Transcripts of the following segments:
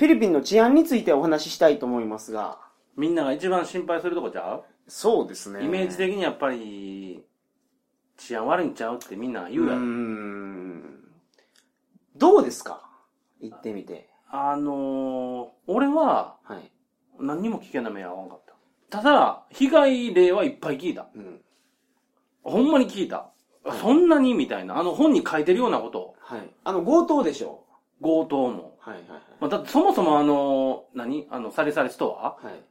フィリピンの治安についてお話ししたいと思いますが、みんなが一番心配するとこちゃそうですね。うイメージ的にやっぱり、治安悪いんちゃうってみんなが言うやろ。ん。どうですか？行ってみて。あのー、俺ははい。何にも危険な目は合わなかった。ただ、被害例はいっぱい聞いた。うん。ほんまに聞いた。そんなに？みたいな。あの本に書いてるようなこと。はい。あの、強盗でしょ強盗も。はいはいはい。まあ、だってそもそもあの、何？あの、サリサリストア？はい。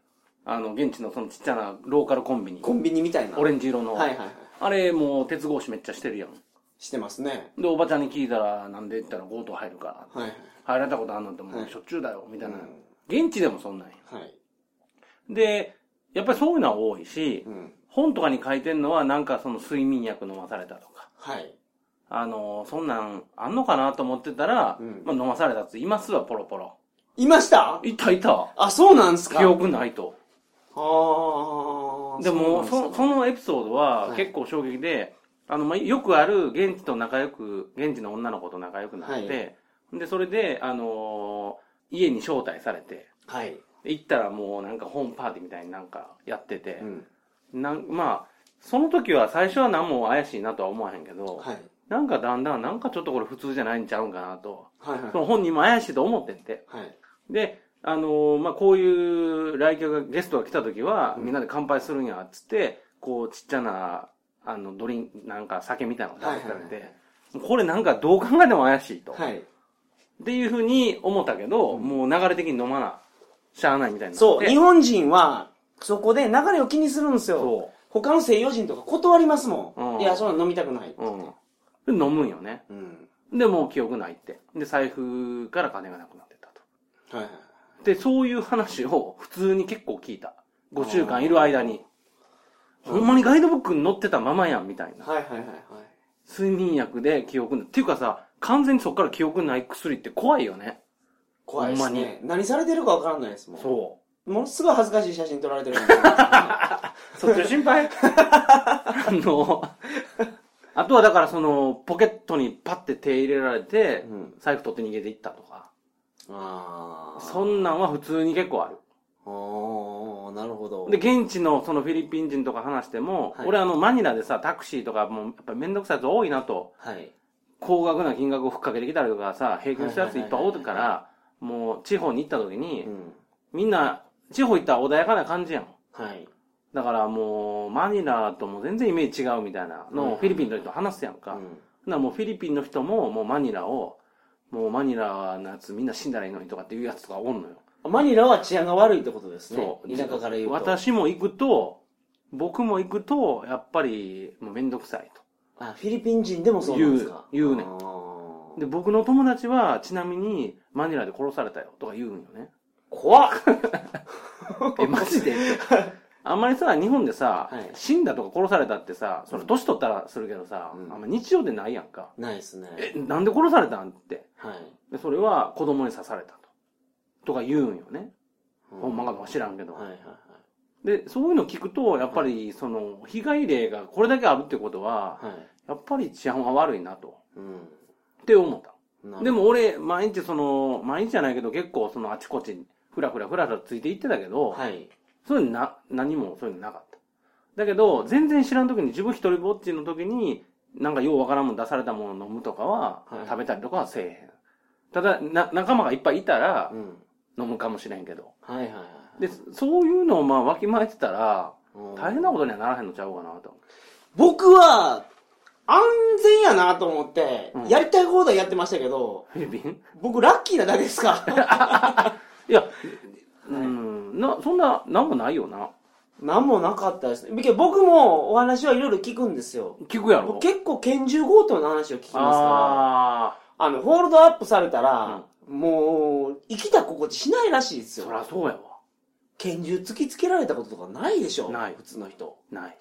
あの、現地のそのちっちゃなローカルコンビニ。コンビニみたいな。オレンジ色の。はいはいはい。あれもう鉄格子めっちゃしてるやん。してますね。で、おばちゃんに聞いたら、なんで言ったら強盗入るから。はいはい。入られたことあんのってもはいうしょっちゅうだよ、みたいな。うん現地でもそんなんや。はい。で、やっぱりそういうのは多いし、うん。本とかに書いてんのはなんかその睡眠薬飲まされたとか。はい。あの、そんなんあんのかなと思ってたら、うんまあ飲まされたっていますわ、ポロポロ。いました？いたいた。あ、そうなんすか？記憶ないと。ああ。でも、そそうなんすか？そのエピソードははい結構衝撃で、あの、まあ、よくある現地と仲良く、現地の女の子と仲良くなって、はいで、それで、あのー家に招待されて、はい。で行ったらもうなんかホームパーティーみたいになんかやっててう、ん。なんまあ、その時は最初は何も怪しいなとは思わへんけど、はい。なんかだんだんなんかちょっとこれ普通じゃないんちゃうんかなと、はいはいそ。の本人も怪しいと思ってんて。はい。で、あのーまあ、こういう来客が、ゲストが来た時は、うんみんなで乾杯するんや、っつって、こう、ちっちゃな、あの、ドリンク、なんか酒みたいなの出してくれて、これなんかどう考えても怪しいと。はい。っていうふうに思ったけど、うんもう流れ的に飲まな、しゃあないみたいになって。そう、日本人は、そこで流れを気にするんですよ。そ他の西洋人とか断りますもん。うんいや、そんな飲みたくない。う。うん。で、飲むんよね。うん。で、もう記憶ないって。で、財布から金がなくなってたと。はいはい。で、そういう話を普通に結構聞いた。5週間いる間に。ほんまにガイドブックに載ってたままやん、みたいな。はいはいはいはい。睡眠薬で記憶なっていうかさ、完全にそっから記憶ない薬って怖いよね。怖いですほんまね。何されてるかわからないですもん。そものすごい恥ずかしい写真撮られてる。そっちの心配？あの、あとはだからその、ポケットにパッて手入れられて、うん財布取って逃げていったとか。ああ。そんなんは普通に結構ある。ああ、なるほど。で、現地のそのフィリピン人とか話しても、はい俺あのマニラでさ、タクシーとかもうやっぱりめんどくさいやつ多いなと。はい。高額な金額をふっかけてきたりとかさ、平均したやついっぱいおるから、もう地方に行った時に、うん。みんな、地方行ったら穏やかな感じやん。はい。だからもう、マニラとも全然イメージ違うみたいなのをフィリピンの人と話すやんか。うんだからもうフィリピンの人ももうマニラを、もうマニラのやつみんな死んだらいいのにとかっていうやつとかおんのよ。マニラは治安が悪いってことですね。そう。田舎から言うと。私も行くと、僕も行くと、やっぱりもうめんどくさいと。あ、フィリピン人でもそうなんですか？言う言うねで、僕の友達はちなみにマニラで殺されたよとか言うんよね。怖っ え、マジで？あんまりさ、日本でさ、はい死んだとか殺されたってさ、その年取ったらするけどさ、うんあんま日常でないやんか。ないですね。え、なんで殺されたんって。はい。で、それは子供に刺されたと。とか言うんよね。うほんまかどうか知らんけど。はいはいはい。で、そういうの聞くと、やっぱり、その、被害例がこれだけあるってことは、はい。やっぱり治安は悪いなと。うんって思った。でも俺、毎日その、毎日じゃないけど結構そのあちこち、ふらふらふらふらついて行ってたけど、はい。そういうのな、何もそういうのなかった。だけど、全然知らん時に自分一人ぼっちの時に、なんかようわからんもん出されたものを飲むとかは、はい食べたりとかはせえへん。ただ、な、仲間がいっぱいいたらう、ん。飲むかもしれんけど。はいはいはい。で、そういうのをまあわきまえてたら、うん大変なことにはならへんのちゃうかなと。僕は、安全やなと思ってうん、やりたい放題やってましたけど、フィリピン？僕ラッキーなだけですか？いや、うん、な、そんな、なんもないよな。なんもなかったですね。けど僕もお話はいろいろ聞くんですよ。聞くやろ僕結構拳銃強盗の話を聞きますから、ああの、ホールドアップされたら、もう、生きた心地しないらしいですあ、よそ。りゃそうやわ。拳銃突きつけられたこととかないでしょない普通の人。ない。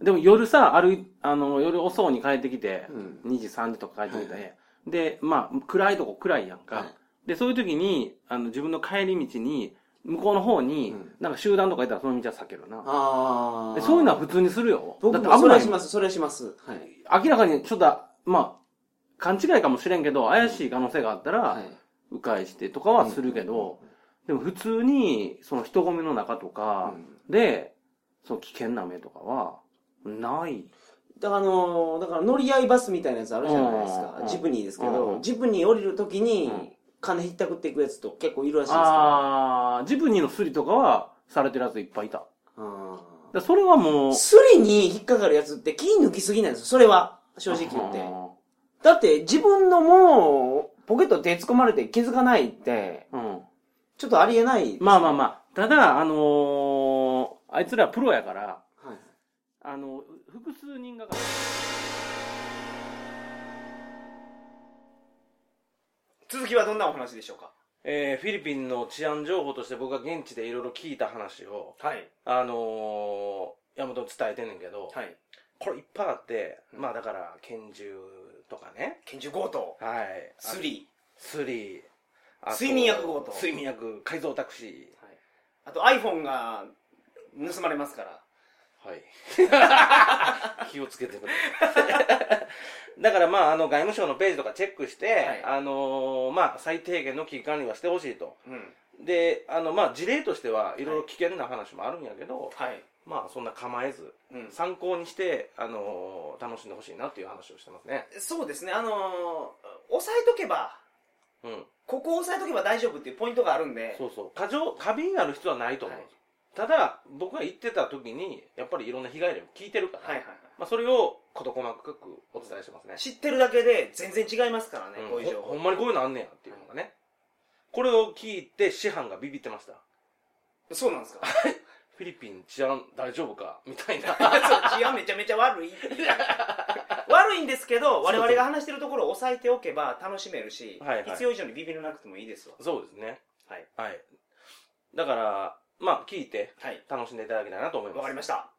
でも夜さ、歩い、あの、夜遅うに帰ってきて、うん2時、3時とか帰ってきて、はいで、まあ、暗いとこ暗いやんか。はいで、そういう時に、あの、自分の帰り道に、向こうの方に、うんなんか集団とかいたらその道は避けるな。ああ。でそういうのは普通にするよ。僕だって危ないそれはします、それはします。はい。明らかにちょっと、まあ、勘違いかもしれんけど、怪しい可能性があったら、はい。迂回してとかはするけど、でも普通に、その人混みの中とかで、その危険な目とかは、ない。だからあのーだから乗り合いバスみたいなやつあるじゃないですかう。んジプニーですけうど、んジプニー降りるときにうん、金ひったくっていくやつと結構いるらしいですかあー、ジプニーのスリとかは、されてるやついっぱいいた。だからら。それはもう、スリに引っかかるやつって気抜きすぎなんですよ。それは。正直言って。あだって自分のもう、ポケット手突っ込まれて気づかないって、ーうん。ちょっとありえない。まあまあまあ。ただ、あのー、あいつらプロやから、はい。あの、複数人が、続きはどんなお話でしょうか？えー、フィリピンの治安情報として僕が現地でいろいろ聞いた話を、はい。あのー、山本に伝えてんねんけど、はい。これいっぱいあって、うんまあだから、拳銃とかね、拳銃強盗。はい。スリスリあと睡眠薬強盗睡眠薬、改造タクシー。ー。あと iPhone が盗まれますから。はい。気をつけてください。だからまあ、あの、外務省のページとかチェックして、はいあのーまあ、最低限の危機管理はしてほしいと。うん。で、あの、まあ、事例としてはいろいろ危険な話もあるんやけど、はい。まあ、そんな構えず、うん。参考にして、あのー楽しんでほしいなっていう話をしてますね。そうですね、あのー、押さえとけば、うん。ここを押さえとけば大丈夫っていうポイントがあるんで、そうそう。過剰、過敏になる必要はないと思うんです。ただ、僕が言ってた時に、やっぱりいろんな被害例を聞いてるから、はいはいはい。まあ、それを事細かくお伝えしてますね。知ってるだけで全然違いますからね、うんこういう情報。ほほんまにこういうのあんねやっていうのがね。これを聞いて師範がビビってました。そうなんですか？フィリピン治安大丈夫かみたいな。そう治安めちゃめちゃ悪い 悪いんですけど、我々が話してるところを押さえておけば楽しめるし、はいはい必要以上にビビらなくてもいいですわ。そうですね。はい。はい。だから、まあ聞いてはい。楽しんでいただきたいなと思います。わかりました。